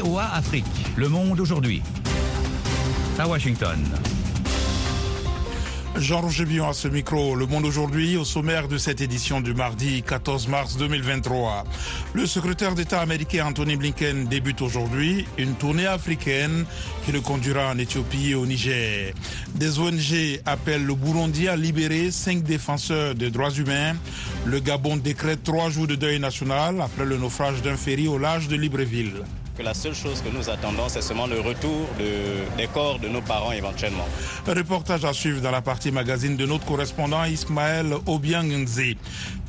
Afrique. Le monde aujourd'hui. À Washington. Jean-Roger Bion à ce micro. Le Monde aujourd'hui, au sommaire de cette édition du mardi 14 mars 2023. Le secrétaire d'État américain Anthony Blinken débute aujourd'hui une tournée africaine qui le conduira en Éthiopie et au Niger. Des ONG appellent le Burundi à libérer cinq défenseurs des droits humains. Le Gabon décrète trois jours de deuil national après le naufrage d'un ferry au large de Libreville la seule chose que nous attendons, c'est seulement le retour des corps de nos parents éventuellement. Reportage à suivre dans la partie magazine de notre correspondant Ismaël Obiangze.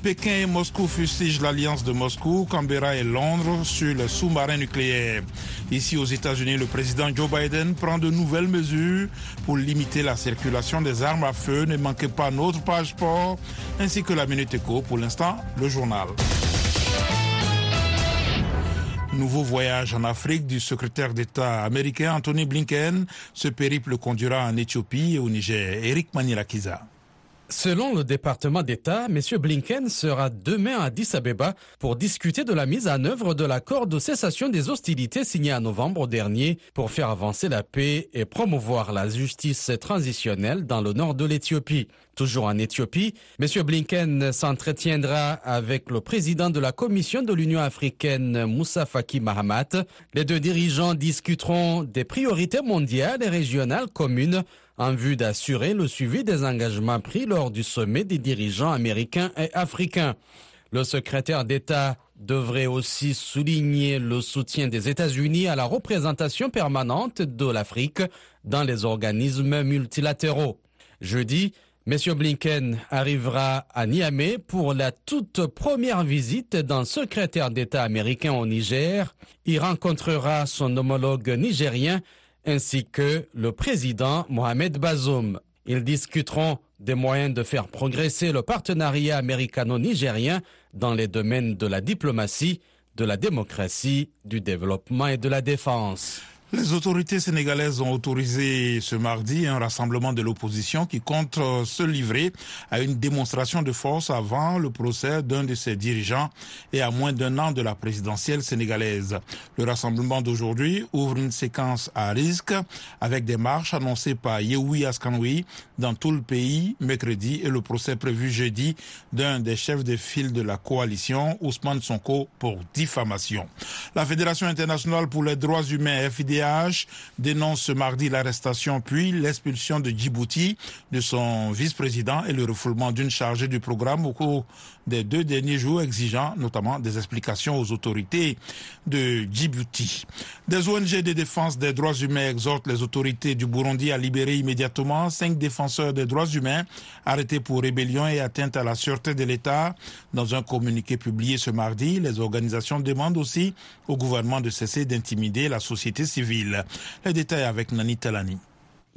Pékin et Moscou fustigent l'alliance de Moscou, Canberra et Londres sur le sous-marin nucléaire. Ici aux États-Unis, le président Joe Biden prend de nouvelles mesures pour limiter la circulation des armes à feu. Ne manquez pas notre page sport ainsi que la Minute Éco. Pour l'instant, le journal. Nouveau voyage en Afrique du secrétaire d'État américain Anthony Blinken. Ce périple conduira en Éthiopie et au Niger. Eric Manilakiza. Selon le département d'État, M. Blinken sera demain à Addis Abeba pour discuter de la mise en œuvre de l'accord de cessation des hostilités signé en novembre dernier pour faire avancer la paix et promouvoir la justice transitionnelle dans le nord de l'Éthiopie. Toujours en Éthiopie, M. Blinken s'entretiendra avec le président de la Commission de l'Union africaine, Moussa Faki Mahamat. Les deux dirigeants discuteront des priorités mondiales et régionales communes en vue d'assurer le suivi des engagements pris lors du sommet des dirigeants américains et africains. Le secrétaire d'État devrait aussi souligner le soutien des États-Unis à la représentation permanente de l'Afrique dans les organismes multilatéraux. Jeudi, M. Blinken arrivera à Niamey pour la toute première visite d'un secrétaire d'État américain au Niger. Il rencontrera son homologue nigérien ainsi que le président Mohamed Bazoum. Ils discuteront des moyens de faire progresser le partenariat américano-nigérien dans les domaines de la diplomatie, de la démocratie, du développement et de la défense. Les autorités sénégalaises ont autorisé ce mardi un rassemblement de l'opposition qui compte euh, se livrer à une démonstration de force avant le procès d'un de ses dirigeants et à moins d'un an de la présidentielle sénégalaise. Le rassemblement d'aujourd'hui ouvre une séquence à risque avec des marches annoncées par Yehoui Askanoui dans tout le pays mercredi et le procès prévu jeudi d'un des chefs de file de la coalition, Ousmane Sonko, pour diffamation. La Fédération internationale pour les droits humains, dénonce ce mardi l'arrestation puis l'expulsion de Djibouti de son vice-président et le refoulement d'une chargée du programme au cours des deux derniers jours, exigeant notamment des explications aux autorités de Djibouti. Des ONG de défense des droits humains exhortent les autorités du Burundi à libérer immédiatement cinq défenseurs des droits humains arrêtés pour rébellion et atteinte à la sûreté de l'État. Dans un communiqué publié ce mardi, les organisations demandent aussi au gouvernement de cesser d'intimider la société civile. Les détails avec Nani Talani.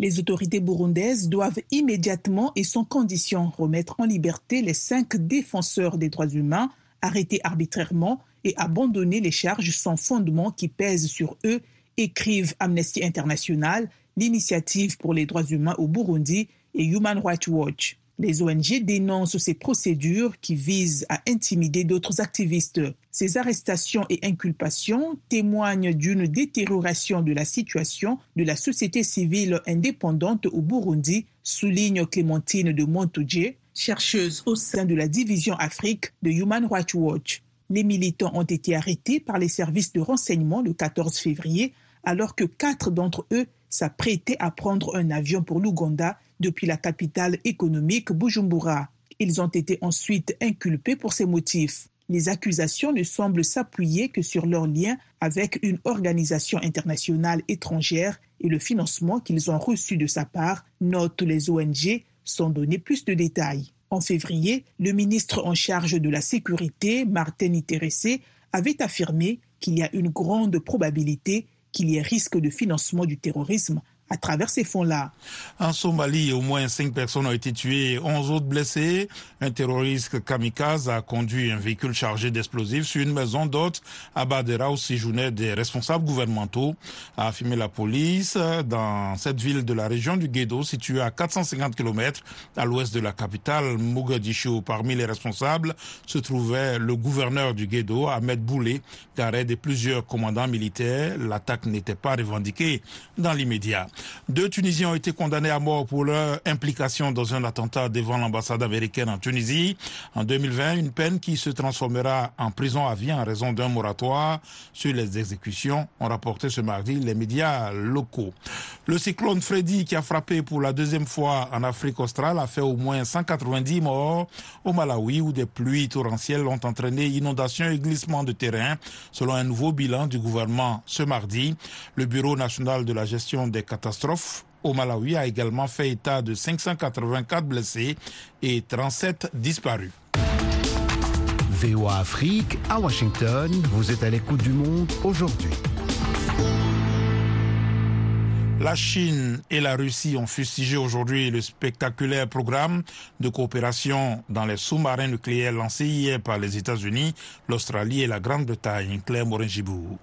Les autorités burundaises doivent immédiatement et sans condition remettre en liberté les cinq défenseurs des droits humains arrêtés arbitrairement et abandonner les charges sans fondement qui pèsent sur eux, écrivent Amnesty International, l'initiative pour les droits humains au Burundi et Human Rights Watch. Les ONG dénoncent ces procédures qui visent à intimider d'autres activistes. Ces arrestations et inculpations témoignent d'une détérioration de la situation de la société civile indépendante au Burundi, souligne Clémentine de Montoudje, chercheuse au sein de la division Afrique de Human Rights Watch. Les militants ont été arrêtés par les services de renseignement le 14 février, alors que quatre d'entre eux s'apprêtaient à prendre un avion pour l'Ouganda depuis la capitale économique Bujumbura. Ils ont été ensuite inculpés pour ces motifs. Les accusations ne semblent s'appuyer que sur leur lien avec une organisation internationale étrangère et le financement qu'ils ont reçu de sa part, notent les ONG, sans donner plus de détails. En février, le ministre en charge de la sécurité, Martin Itéressé, avait affirmé qu'il y a une grande probabilité qu'il y ait risque de financement du terrorisme à travers ces fonds-là. En Somalie, au moins cinq personnes ont été tuées, 11 autres blessées. Un terroriste kamikaze a conduit un véhicule chargé d'explosifs sur une maison d'hôtes à Badera où séjournaient des responsables gouvernementaux, a affirmé la police dans cette ville de la région du Guédo, située à 450 km à l'ouest de la capitale Mogadiscio. Parmi les responsables se trouvait le gouverneur du Guédo, Ahmed Boulé, Gared et plusieurs commandants militaires. L'attaque n'était pas revendiquée dans l'immédiat. Deux Tunisiens ont été condamnés à mort pour leur implication dans un attentat devant l'ambassade américaine en Tunisie. En 2020, une peine qui se transformera en prison à vie en raison d'un moratoire sur les exécutions, ont rapporté ce mardi les médias locaux. Le cyclone Freddy, qui a frappé pour la deuxième fois en Afrique australe, a fait au moins 190 morts au Malawi, où des pluies torrentielles ont entraîné inondations et glissements de terrain, selon un nouveau bilan du gouvernement ce mardi. Le Bureau national de la gestion des catastrophes au Malawi a également fait état de 584 blessés et 37 disparus. VOA Afrique, à Washington, vous êtes à l'écoute du monde aujourd'hui. La Chine et la Russie ont fustigé aujourd'hui le spectaculaire programme de coopération dans les sous-marins nucléaires lancé hier par les États-Unis, l'Australie et la Grande-Bretagne. Claire Morin-Gibou.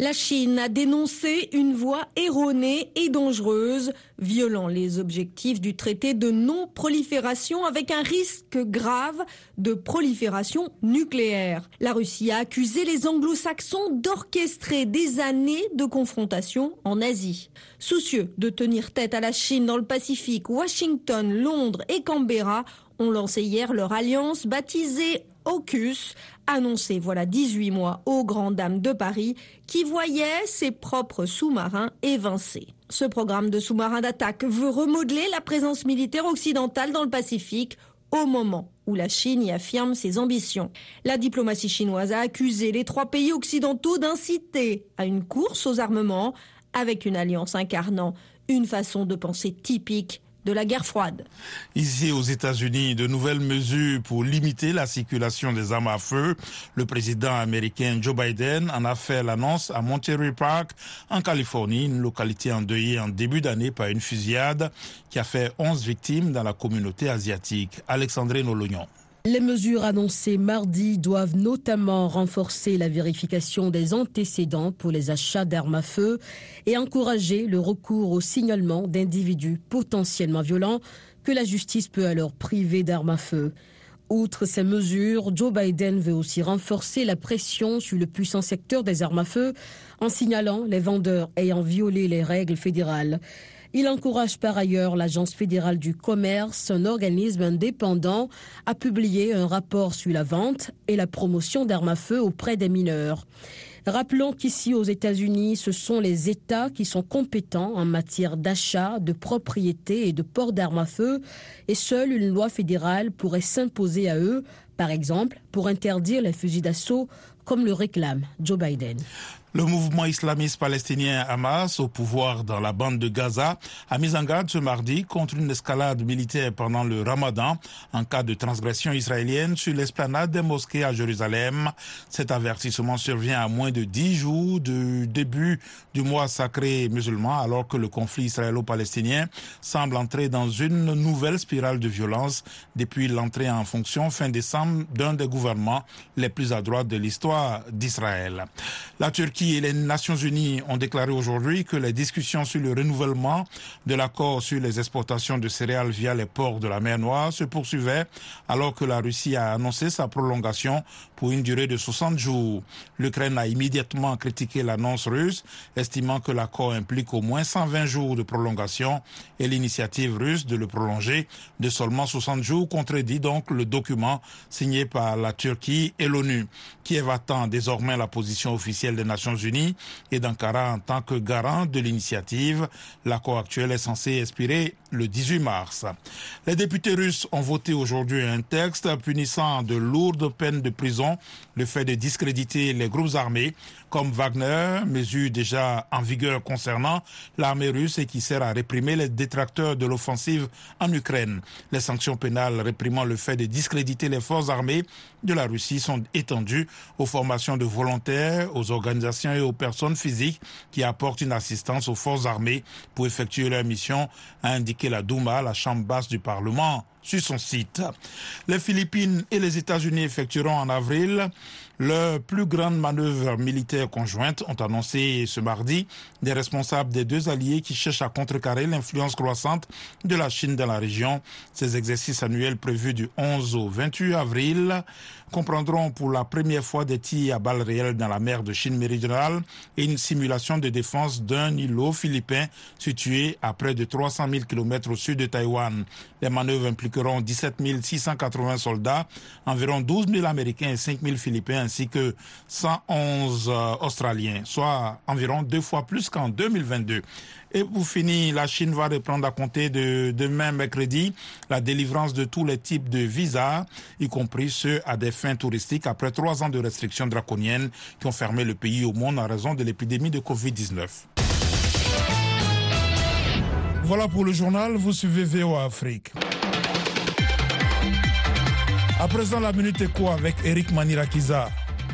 La Chine a dénoncé une voie erronée et dangereuse, violant les objectifs du traité de non-prolifération avec un risque grave de prolifération nucléaire. La Russie a accusé les anglo-saxons d'orchestrer des années de confrontation en Asie. Soucieux de tenir tête à la Chine dans le Pacifique, Washington, Londres et Canberra ont lancé hier leur alliance baptisée AUKUS, annoncée voilà 18 mois aux grandes dames de Paris qui voyaient ses propres sous-marins évincés. Ce programme de sous-marins d'attaque veut remodeler la présence militaire occidentale dans le Pacifique au moment où la Chine y affirme ses ambitions. La diplomatie chinoise a accusé les trois pays occidentaux d'inciter à une course aux armements avec une alliance incarnant une façon de penser typique de la guerre froide. Ici aux États-Unis, de nouvelles mesures pour limiter la circulation des armes à feu. Le président américain Joe Biden en a fait l'annonce à Monterey Park, en Californie, une localité endeuillée en début d'année par une fusillade qui a fait 11 victimes dans la communauté asiatique. Alexandre Nolognon. Les mesures annoncées mardi doivent notamment renforcer la vérification des antécédents pour les achats d'armes à feu et encourager le recours au signalement d'individus potentiellement violents que la justice peut alors priver d'armes à feu. Outre ces mesures, Joe Biden veut aussi renforcer la pression sur le puissant secteur des armes à feu en signalant les vendeurs ayant violé les règles fédérales. Il encourage par ailleurs l'Agence fédérale du commerce, un organisme indépendant, à publier un rapport sur la vente et la promotion d'armes à feu auprès des mineurs. Rappelons qu'ici aux États-Unis, ce sont les États qui sont compétents en matière d'achat, de propriété et de port d'armes à feu, et seule une loi fédérale pourrait s'imposer à eux, par exemple pour interdire les fusils d'assaut, comme le réclame Joe Biden. Le mouvement islamiste palestinien Hamas, au pouvoir dans la bande de Gaza, a mis en garde ce mardi contre une escalade militaire pendant le ramadan en cas de transgression israélienne sur l'esplanade des mosquées à Jérusalem. Cet avertissement survient à moins de dix jours du début du mois sacré musulman alors que le conflit israélo-palestinien semble entrer dans une nouvelle spirale de violence depuis l'entrée en fonction fin décembre d'un des gouvernements les plus à droite de l'histoire d'Israël. Et les Nations Unies ont déclaré aujourd'hui que les discussions sur le renouvellement de l'accord sur les exportations de céréales via les ports de la mer Noire se poursuivaient alors que la Russie a annoncé sa prolongation pour une durée de 60 jours. L'Ukraine a immédiatement critiqué l'annonce russe, estimant que l'accord implique au moins 120 jours de prolongation et l'initiative russe de le prolonger de seulement 60 jours contredit donc le document signé par la Turquie et l'ONU. Kiev attend désormais la position officielle des Nations Unies et d'Ankara en tant que garant de l'initiative. L'accord actuel est censé expirer le 18 mars. Les députés russes ont voté aujourd'hui un texte punissant de lourdes peines de prison le fait de discréditer les groupes armés comme Wagner, mesure déjà en vigueur concernant l'armée russe et qui sert à réprimer les détracteurs de l'offensive en Ukraine. Les sanctions pénales réprimant le fait de discréditer les forces armées de la Russie sont étendues aux formations de volontaires, aux organisations et aux personnes physiques qui apportent une assistance aux forces armées pour effectuer leur mission, a indiqué la Douma, la chambre basse du Parlement sur son site. Les Philippines et les États-Unis effectueront en avril leur plus grande manœuvre militaire conjointe, ont annoncé ce mardi des responsables des deux alliés qui cherchent à contrecarrer l'influence croissante de la Chine dans la région. Ces exercices annuels prévus du 11 au 28 avril comprendront pour la première fois des tirs à balles réelles dans la mer de Chine méridionale et une simulation de défense d'un îlot philippin situé à près de 300 000 km au sud de Taïwan. Les manœuvres impliqueront 17 680 soldats, environ 12 000 Américains et 5 000 Philippins ainsi que 111 euh, Australiens, soit environ deux fois plus qu'en 2022. Et pour finir, la Chine va reprendre à compter de demain mercredi la délivrance de tous les types de visas, y compris ceux à des fins touristiques, après trois ans de restrictions draconiennes qui ont fermé le pays au monde en raison de l'épidémie de Covid-19. Voilà pour le journal, vous suivez VOA Afrique. À présent, la minute écho avec Eric Manirakiza.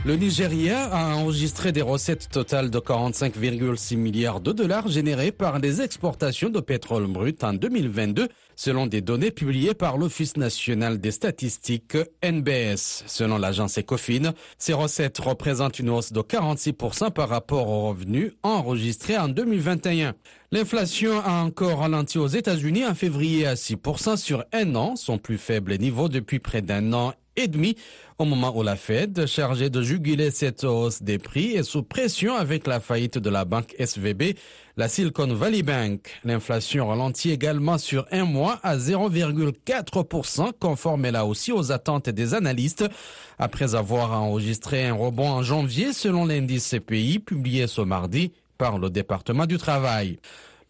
Le Nigeria a enregistré des recettes totales de 45,6 milliards de dollars générées par les exportations de pétrole brut en 2022, selon des données publiées par l'Office national des statistiques NBS. Selon l'agence Ecofin, ces recettes représentent une hausse de 46% par rapport aux revenus enregistrés en 2021. L'inflation a encore ralenti aux États-Unis en février à 6% sur un an, son plus faible niveau depuis près d'un an et demi au moment où la Fed, chargée de juguler cette hausse des prix, est sous pression avec la faillite de la banque SVB, la Silicon Valley Bank. L'inflation ralentit également sur un mois à 0,4%, conforme là aussi aux attentes des analystes, après avoir enregistré un rebond en janvier selon l'indice CPI publié ce mardi par le département du travail.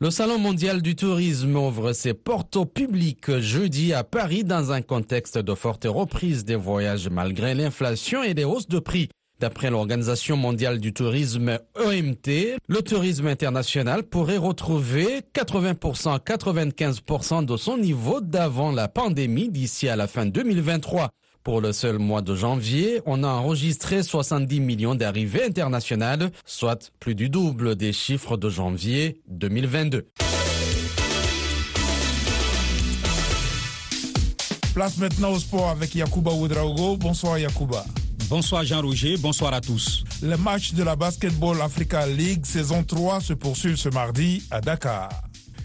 Le Salon mondial du tourisme ouvre ses portes au public jeudi à Paris dans un contexte de forte reprise des voyages malgré l'inflation et des hausses de prix. D'après l'Organisation mondiale du tourisme OMT, le tourisme international pourrait retrouver 80%, 95% de son niveau d'avant la pandémie d'ici à la fin 2023. Pour le seul mois de janvier, on a enregistré 70 millions d'arrivées internationales, soit plus du double des chiffres de janvier 2022. Place maintenant au sport avec Yakuba Oudraogo. Bonsoir Yakuba. Bonsoir Jean-Roger, bonsoir à tous. Le match de la Basketball Africa League saison 3 se poursuit ce mardi à Dakar.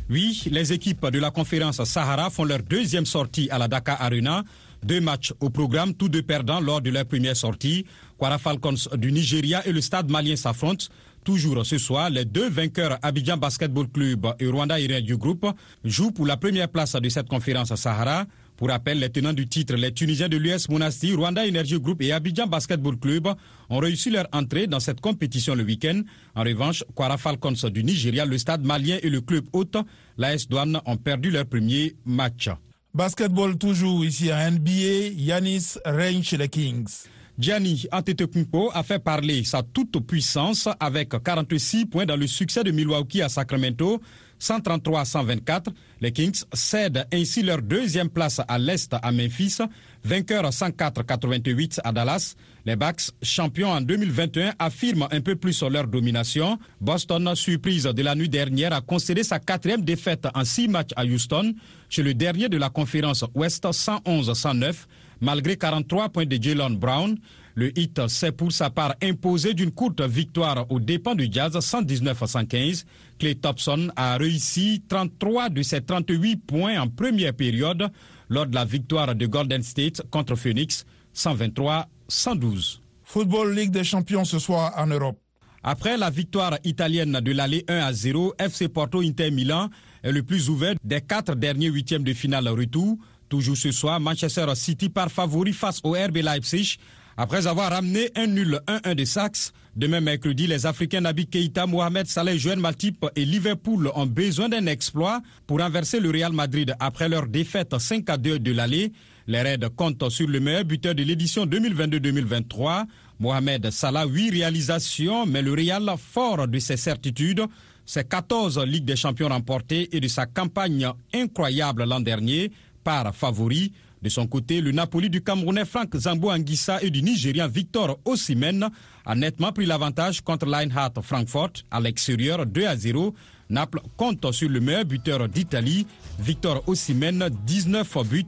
Oui, les équipes de la conférence Sahara font leur deuxième sortie à la Dakar Arena deux matchs au programme, tous deux perdants lors de leur première sortie. Quara Falcons du Nigeria et le Stade malien s'affrontent. Toujours ce soir, les deux vainqueurs Abidjan Basketball Club et Rwanda Irene du groupe jouent pour la première place de cette conférence Sahara. Pour rappel, les tenants du titre, les Tunisiens de l'US Monastir, Rwanda Energy Group et Abidjan Basketball Club ont réussi leur entrée dans cette compétition le week-end. En revanche, Quara Falcons du Nigeria, le stade malien et le club hôte, l'AS Douane, ont perdu leur premier match. Basketball toujours ici à NBA, Yanis règne chez les Kings. Gianni Antetokounmpo a fait parler sa toute puissance avec 46 points dans le succès de Milwaukee à Sacramento, 133 à 124. Les Kings cèdent ainsi leur deuxième place à l'Est à Memphis, vainqueur 104-88 à Dallas. Les Bucks, champions en 2021, affirment un peu plus leur domination. Boston, surprise de la nuit dernière, a concédé sa quatrième défaite en six matchs à Houston, chez le dernier de la conférence Ouest 111-109, malgré 43 points de Jalen Brown. Le hit s'est pour sa part imposé d'une courte victoire aux dépens du Jazz 119 à 115. Clay Thompson a réussi 33 de ses 38 points en première période lors de la victoire de Golden State contre Phoenix 123-112. Football Ligue des Champions ce soir en Europe. Après la victoire italienne de l'aller 1 à 0, FC Porto Inter Milan est le plus ouvert des quatre derniers huitièmes de finale retour. Toujours ce soir, Manchester City par favori face au RB Leipzig après avoir ramené un nul 1-1 de Saxe. Demain mercredi, les Africains Nabi Keita, Mohamed Saleh, Joël Matip et Liverpool ont besoin d'un exploit pour renverser le Real Madrid après leur défaite 5 2 de l'aller. Les Reds comptent sur le meilleur buteur de l'édition 2022-2023. Mohamed Salah, 8 réalisations, mais le Real, fort de ses certitudes, ses 14 Ligues des Champions remportées et de sa campagne incroyable l'an dernier, par favori. De son côté, le Napoli du Camerounais Frank Zambo Anguissa et du Nigérien Victor Osimhen a nettement pris l'avantage contre l'Einhardt Frankfurt à l'extérieur 2 à 0. Naples compte sur le meilleur buteur d'Italie, Victor Osimhen, 19 buts,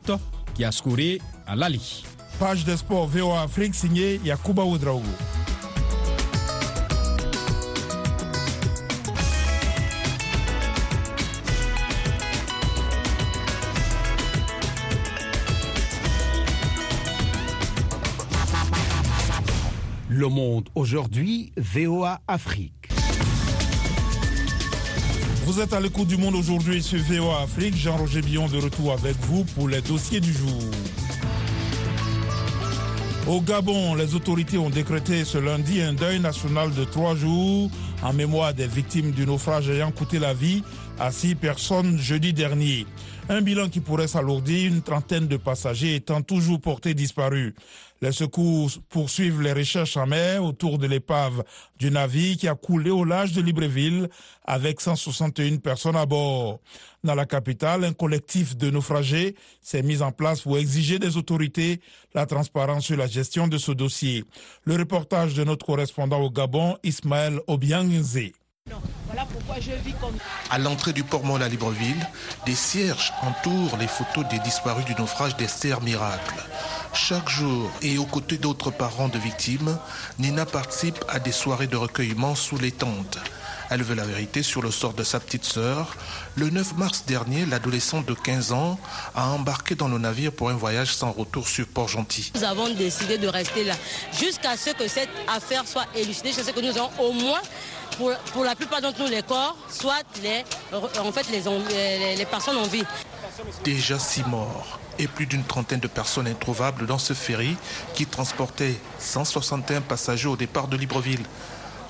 qui a scoré à l'Ali. Page de sport VOA Afrique signée Yakuba Oudraogo. Le Monde aujourd'hui, VOA Afrique. Vous êtes à l'écoute du Monde aujourd'hui sur VOA Afrique. Jean-Roger Billon de retour avec vous pour les dossiers du jour. Au Gabon, les autorités ont décrété ce lundi un deuil national de trois jours en mémoire des victimes du naufrage ayant coûté la vie à six personnes jeudi dernier. Un bilan qui pourrait s'alourdir, une trentaine de passagers étant toujours portés disparus. Les secours poursuivent les recherches en mer autour de l'épave du navire qui a coulé au large de Libreville avec 161 personnes à bord. Dans la capitale, un collectif de naufragés s'est mis en place pour exiger des autorités la transparence sur la gestion de ce dossier. Le reportage de notre correspondant au Gabon, Ismaël Obiangze. À l'entrée du port Mont à Libreville, des cierges entourent les photos des disparus du naufrage d'Esther Miracle. Chaque jour, et aux côtés d'autres parents de victimes, Nina participe à des soirées de recueillement sous les tentes. Elle veut la vérité sur le sort de sa petite sœur. Le 9 mars dernier, l'adolescente de 15 ans a embarqué dans le navire pour un voyage sans retour sur Port-Gentil. Nous avons décidé de rester là jusqu'à ce que cette affaire soit élucidée, jusqu'à ce que nous ayons au moins pour, la plupart d'entre nous les corps, soit les, en fait, les, personnes en vie. Déjà six morts et plus d'une trentaine de personnes introuvables dans ce ferry qui transportait 161 passagers au départ de Libreville.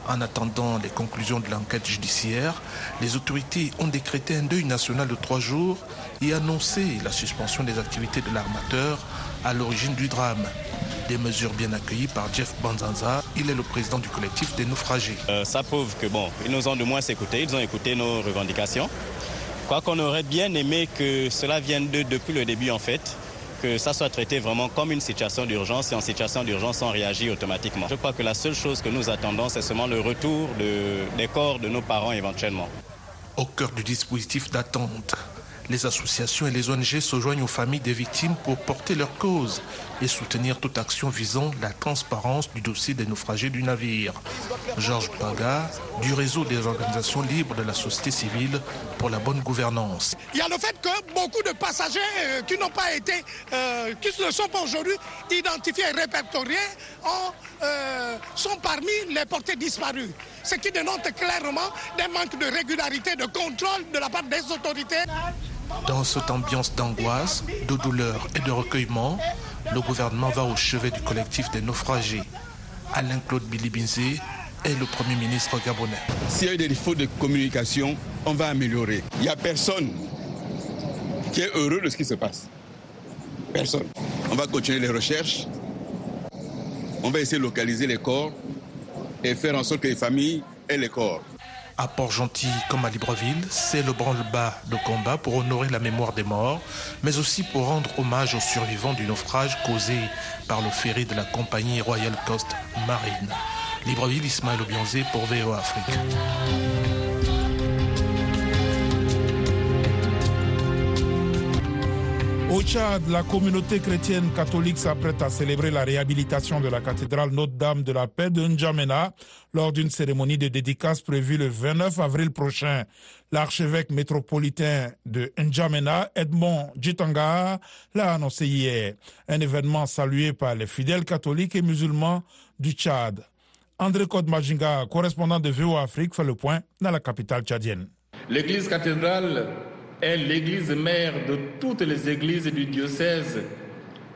En attendant les conclusions de l'enquête judiciaire, les autorités ont décrété un deuil national de trois jours et annoncé la suspension des activités de l'armateur à l'origine du drame. Des mesures bien accueillies par Jeff Banzanza. Il est le président du collectif des naufragés. Euh, ça prouve que bon, ils nous ont de moins écoutés, ils ont écouté nos revendications. Quoi qu'on aurait bien aimé que cela vienne de, depuis le début en fait, que ça soit traité vraiment comme une situation d'urgence et en situation d'urgence on réagit automatiquement. Je crois que la seule chose que nous attendons c'est seulement le retour des corps de nos parents éventuellement. Au cœur du dispositif d'attente, les associations et les ONG se joignent aux familles des victimes pour porter leur cause et soutenir toute action visant la transparence du dossier des naufragés du navire. Georges Paga, du réseau des organisations libres de la société civile pour la bonne gouvernance. Il y a le fait que beaucoup de passagers euh, qui n'ont pas été, euh, qui ne sont pas aujourd'hui identifiés et répertoriés, euh, sont parmi les portés disparus. Ce qui dénote clairement des manques de régularité, de contrôle de la part des autorités. Dans cette ambiance d'angoisse, de douleur et de recueillement, le gouvernement va au chevet du collectif des naufragés. Alain-Claude Bilibinzé est le Premier ministre gabonais. S'il y a des défauts de communication, on va améliorer. Il n'y a personne qui est heureux de ce qui se passe. Personne. On va continuer les recherches. On va essayer de localiser les corps et faire en sorte que les familles aient les corps à Port-Gentil comme à Libreville, c'est le branle-bas de combat pour honorer la mémoire des morts, mais aussi pour rendre hommage aux survivants du naufrage causé par le ferry de la compagnie Royal Coast Marine. Libreville, Ismaël Obionzé pour VOA Afrique. Au Tchad, la communauté chrétienne catholique s'apprête à célébrer la réhabilitation de la cathédrale Notre-Dame de la Paix de N'Djamena lors d'une cérémonie de dédicace prévue le 29 avril prochain. L'archevêque métropolitain de N'Djamena, Edmond Djitanga, l'a annoncé hier. Un événement salué par les fidèles catholiques et musulmans du Tchad. André Kodmajinga, correspondant de VOA Afrique, fait le point dans la capitale tchadienne. L'église cathédrale est l'église mère de toutes les églises du diocèse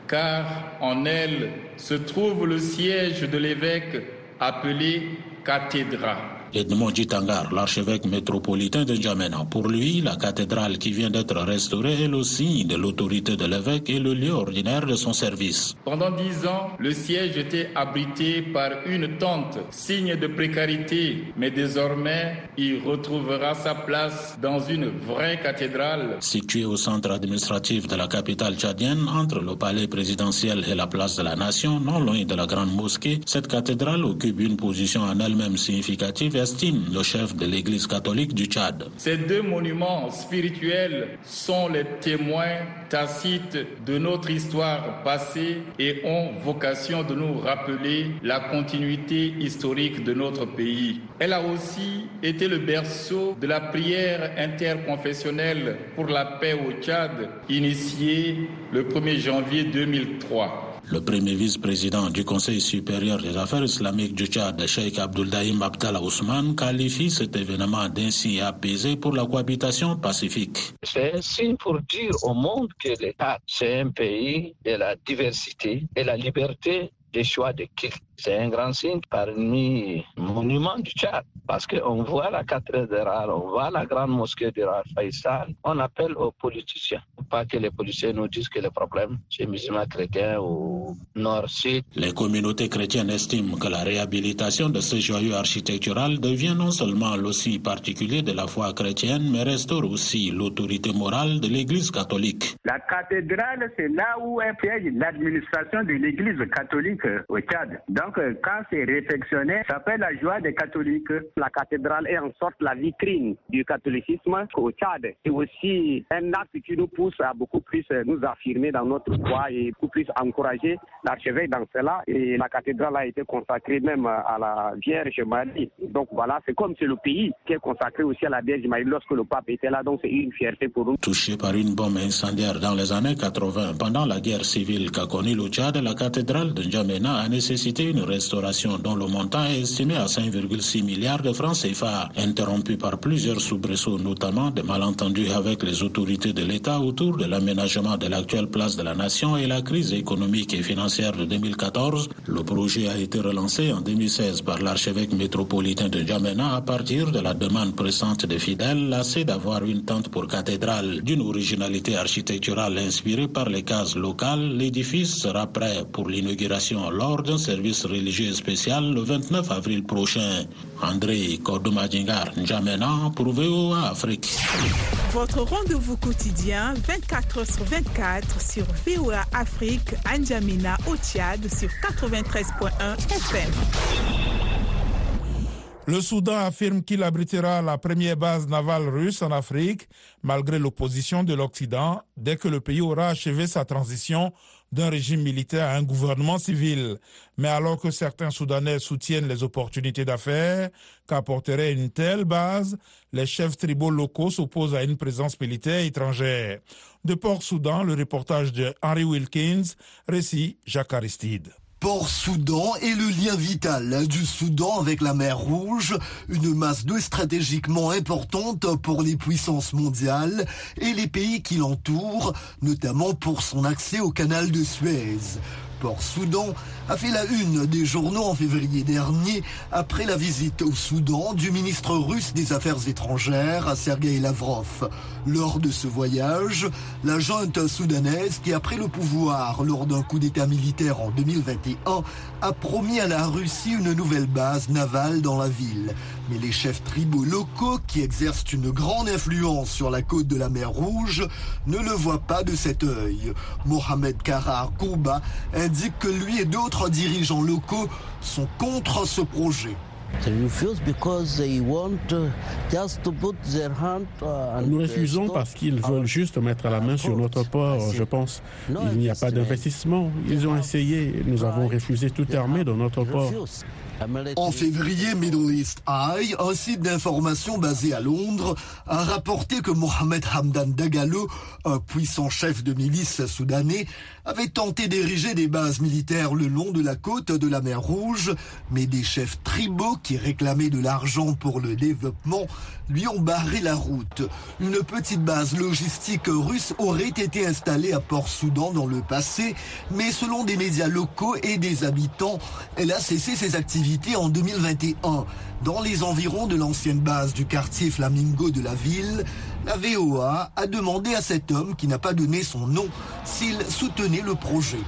car en elle se trouve le siège de l'évêque appelé cathédrale. Edmond Jitangar, l'archevêque métropolitain de Djamena. Pour lui, la cathédrale qui vient d'être restaurée est le signe de l'autorité de l'évêque et le lieu ordinaire de son service. Pendant dix ans, le siège était abrité par une tente, signe de précarité, mais désormais, il retrouvera sa place dans une vraie cathédrale. Située au centre administratif de la capitale tchadienne, entre le palais présidentiel et la place de la Nation, non loin de la grande mosquée, cette cathédrale occupe une position en elle-même significative estime le chef de l'Église catholique du Tchad. Ces deux monuments spirituels sont les témoins tacites de notre histoire passée et ont vocation de nous rappeler la continuité historique de notre pays. Elle a aussi été le berceau de la prière interconfessionnelle pour la paix au Tchad, initiée le 1er janvier 2003. Le premier vice-président du Conseil supérieur des affaires islamiques du Tchad, Sheikh Abduldaïm Abdallah Ousmane, qualifie cet événement d'insigne apaisé pour la cohabitation pacifique. C'est un signe pour dire au monde que l'État, c'est un pays de la diversité et la liberté des choix de qui. C'est un grand signe parmi les monuments du Tchad. Parce qu'on voit la cathédrale, on voit la grande mosquée de Faisal. On appelle aux politiciens. Pas que les policiers nous disent que le problème, c'est musulmans chrétiens ou nord-sud. Les communautés chrétiennes estiment que la réhabilitation de ce joyau architectural devient non seulement l'ossi particulier de la foi chrétienne, mais restaure aussi l'autorité morale de l'Église catholique. La cathédrale, c'est là où est l'administration de l'Église catholique au Tchad. Donc, quand c'est réflexionné, ça fait la joie des catholiques. La cathédrale est en sorte la vitrine du catholicisme au Tchad. C'est aussi un acte qui nous pousse à beaucoup plus nous affirmer dans notre foi et beaucoup plus encourager l'archevêque dans cela. Et la cathédrale a été consacrée même à la Vierge Marie. Donc voilà, c'est comme c'est le pays qui est consacré aussi à la Vierge Marie lorsque le pape était là. Donc c'est une fierté pour nous. Touché par une bombe incendiaire dans les années 80, pendant la guerre civile qu'a connue le Tchad, la cathédrale de N'Djamena a nécessité une restauration dont le montant est estimé à 5,6 milliards de francs CFA, interrompu par plusieurs soubresauts, notamment des malentendus avec les autorités de l'État autour de l'aménagement de l'actuelle place de la Nation et la crise économique et financière de 2014. Le projet a été relancé en 2016 par l'archevêque métropolitain de N'Djamena à partir de la demande pressante des fidèles lassés d'avoir une tente pour cathédrale d'une originalité architecturale inspirée par les cases locales. L'édifice sera prêt pour l'inauguration lors d'un service religieux spécial le 29 avril prochain. André Kordomadingar, N'Djamena pour VOA Afrique. Votre rendez-vous quotidien 24 sur 24 sur VOA Afrique, N'Djamena au Tchad sur 93.1 FM. Le Soudan affirme qu'il abritera la première base navale russe en Afrique, malgré l'opposition de l'Occident, dès que le pays aura achevé sa transition d'un régime militaire à un gouvernement civil. Mais alors que certains Soudanais soutiennent les opportunités d'affaires qu'apporterait une telle base, les chefs tribaux locaux s'opposent à une présence militaire étrangère. De Port-Soudan, le reportage de Henry Wilkins, récit Jacques Aristide. Port-Soudan est le lien vital du Soudan avec la mer Rouge, une masse d'eau stratégiquement importante pour les puissances mondiales et les pays qui l'entourent, notamment pour son accès au canal de Suez. Port-Soudan a fait la une des journaux en février dernier après la visite au Soudan du ministre russe des Affaires étrangères, Sergei Lavrov. Lors de ce voyage, la junte soudanaise qui a pris le pouvoir lors d'un coup d'état militaire en 2021 a promis à la Russie une nouvelle base navale dans la ville. Mais les chefs tribaux locaux qui exercent une grande influence sur la côte de la mer Rouge ne le voient pas de cet œil. Mohamed Karar Kouba indique que lui et d'autres dirigeants locaux sont contre ce projet. Nous refusons parce qu'ils veulent juste mettre la main sur notre port, je pense. Il n'y a pas d'investissement. Ils ont essayé. Nous avons refusé toute armée dans notre port. En février, Middle East Eye, un site d'information basé à Londres, a rapporté que Mohamed Hamdan Dagalo, un puissant chef de milice soudanais, avait tenté d'ériger des bases militaires le long de la côte de la mer Rouge, mais des chefs tribaux qui réclamaient de l'argent pour le développement lui ont barré la route. Une petite base logistique russe aurait été installée à Port-Soudan dans le passé, mais selon des médias locaux et des habitants, elle a cessé ses activités en 2021. Dans les environs de l'ancienne base du quartier Flamingo de la ville, la VOA a demandé à cet homme qui n'a pas donné son nom s'il soutenait le projet.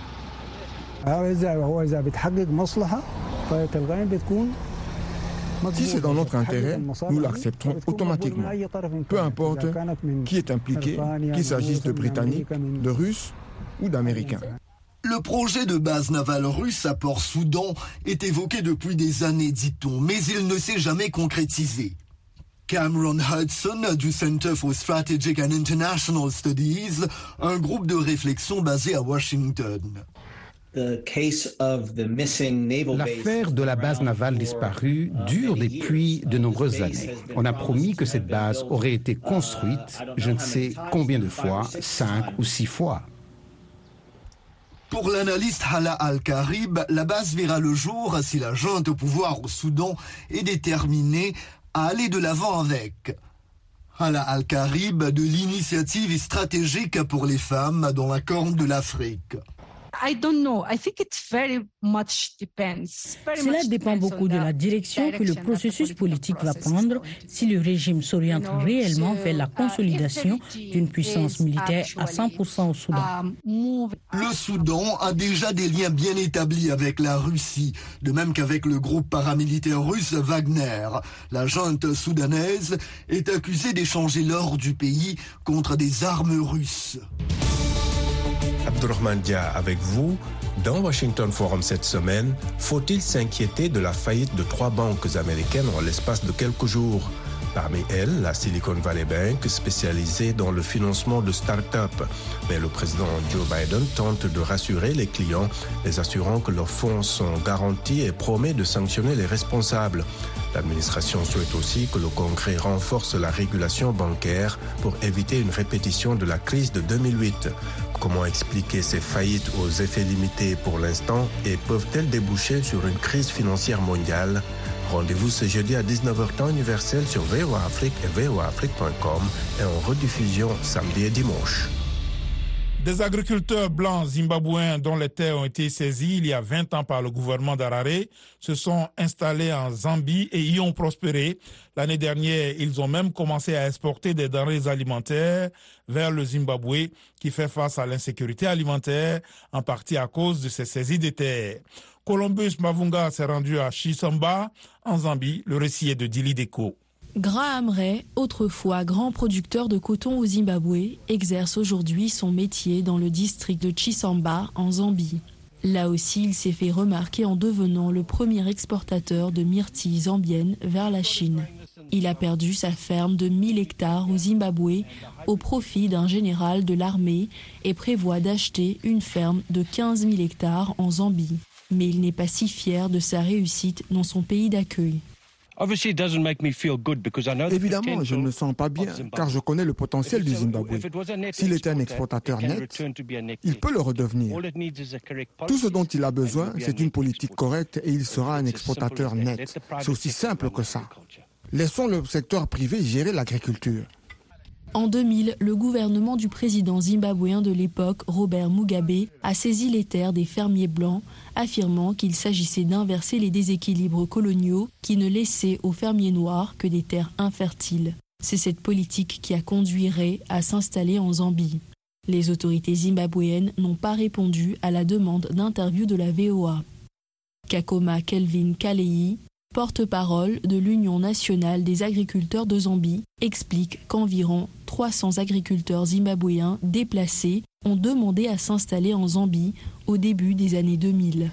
Si c'est dans notre intérêt, nous l'accepterons automatiquement. Peu importe qui est impliqué, qu'il s'agisse de Britanniques, de Russes ou d'Américains. Le projet de base navale russe à Port-Soudan est évoqué depuis des années, dit-on, mais il ne s'est jamais concrétisé. Cameron Hudson du Center for Strategic and International Studies, un groupe de réflexion basé à Washington. L'affaire de la base navale disparue dure depuis de nombreuses années. On a promis que cette base aurait été construite, je ne sais combien de fois, cinq ou six fois. Pour l'analyste Hala Al-Karib, la base verra le jour si la junte au pouvoir au Soudan est déterminée à aller de l'avant avec. Hala Al-Karib de l'initiative stratégique pour les femmes dans la Corne de l'Afrique. Cela dépend beaucoup de la direction que le processus politique va prendre si le régime s'oriente réellement vers la consolidation d'une puissance militaire à 100% au Soudan. Le Soudan a déjà des liens bien établis avec la Russie, de même qu'avec le groupe paramilitaire russe Wagner. La junte soudanaise est accusée d'échanger l'or du pays contre des armes russes. Abdurrahman Dia avec vous. Dans Washington Forum cette semaine, faut-il s'inquiéter de la faillite de trois banques américaines en l'espace de quelques jours? Parmi elles, la Silicon Valley Bank, spécialisée dans le financement de start-up. Mais le président Joe Biden tente de rassurer les clients, les assurant que leurs fonds sont garantis et promet de sanctionner les responsables. L'administration souhaite aussi que le Congrès renforce la régulation bancaire pour éviter une répétition de la crise de 2008. Comment expliquer ces faillites aux effets limités pour l'instant et peuvent-elles déboucher sur une crise financière mondiale? Rendez-vous ce jeudi à 19h temps universel sur VOA Afrique et voaafrique.com et en rediffusion samedi et dimanche. Des agriculteurs blancs zimbabwéens dont les terres ont été saisies il y a 20 ans par le gouvernement d'Harare se sont installés en Zambie et y ont prospéré. L'année dernière, ils ont même commencé à exporter des denrées alimentaires vers le Zimbabwe qui fait face à l'insécurité alimentaire en partie à cause de ces saisies de terres. Columbus Mavunga s'est rendu à Chisamba en Zambie. Le récit est de Dili Deko. Graham Ray, autrefois grand producteur de coton au Zimbabwe, exerce aujourd'hui son métier dans le district de Chisamba, en Zambie. Là aussi, il s'est fait remarquer en devenant le premier exportateur de myrtilles zambiennes vers la Chine. Il a perdu sa ferme de 1000 hectares au Zimbabwe au profit d'un général de l'armée et prévoit d'acheter une ferme de 15 000 hectares en Zambie. Mais il n'est pas si fier de sa réussite dans son pays d'accueil. Évidemment, je ne me sens pas bien car je connais le potentiel du Zimbabwe. S'il était un exportateur net, il peut le redevenir. Tout ce dont il a besoin, c'est une politique correcte et il sera un exportateur net. C'est aussi simple que ça. Laissons le secteur privé gérer l'agriculture. En 2000, le gouvernement du président zimbabwéen de l'époque, Robert Mugabe, a saisi les terres des fermiers blancs, affirmant qu'il s'agissait d'inverser les déséquilibres coloniaux qui ne laissaient aux fermiers noirs que des terres infertiles. C'est cette politique qui a conduit Ray à s'installer en Zambie. Les autorités zimbabwéennes n'ont pas répondu à la demande d'interview de la VOA. Kakoma Kelvin Kalei, porte-parole de l'Union nationale des agriculteurs de Zambie, explique qu'environ 300 agriculteurs zimbabwéens déplacés ont demandé à s'installer en Zambie au début des années 2000.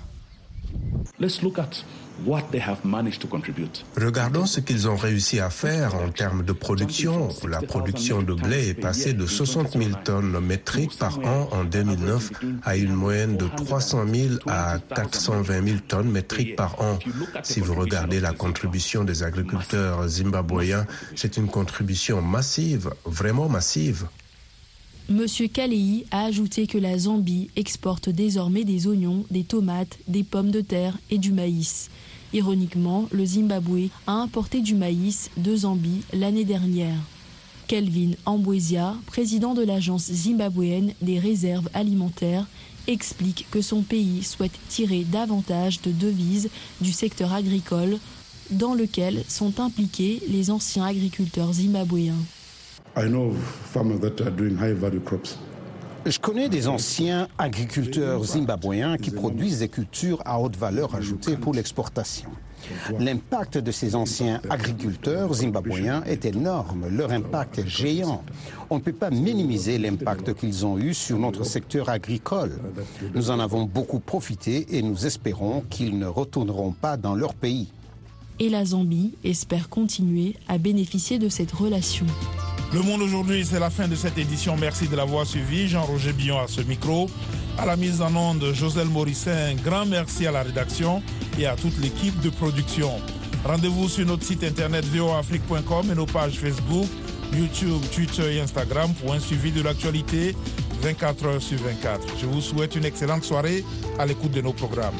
Regardons ce qu'ils ont réussi à faire en termes de production. La production de blé est passée de 60 000 tonnes métriques par an en 2009 à une moyenne de 300 000 à 420 000 tonnes métriques par an. Si vous regardez la contribution des agriculteurs zimbabwéens, c'est une contribution massive, vraiment massive. Monsieur Kalei a ajouté que la Zambie exporte désormais des oignons, des tomates, des pommes de terre et du maïs. Ironiquement, le Zimbabwe a importé du maïs de Zambie l'année dernière. Kelvin Ambwesia, président de l'agence zimbabwéenne des réserves alimentaires, explique que son pays souhaite tirer davantage de devises du secteur agricole dans lequel sont impliqués les anciens agriculteurs zimbabwéens. Je connais des anciens agriculteurs zimbabwéens qui produisent des cultures à haute valeur ajoutée pour l'exportation. L'impact de ces anciens agriculteurs zimbabwéens est énorme, leur impact est géant. On ne peut pas minimiser l'impact qu'ils ont eu sur notre secteur agricole. Nous en avons beaucoup profité et nous espérons qu'ils ne retourneront pas dans leur pays. Et la Zambie espère continuer à bénéficier de cette relation. Le Monde aujourd'hui, c'est la fin de cette édition. Merci de l'avoir suivi. Jean-Roger Billon à ce micro. À la mise en onde, Joselle Morissin. Un grand merci à la rédaction et à toute l'équipe de production. Rendez-vous sur notre site internet voafrique.com et nos pages Facebook, YouTube, Twitter et Instagram pour un suivi de l'actualité 24 heures sur 24. Je vous souhaite une excellente soirée à l'écoute de nos programmes.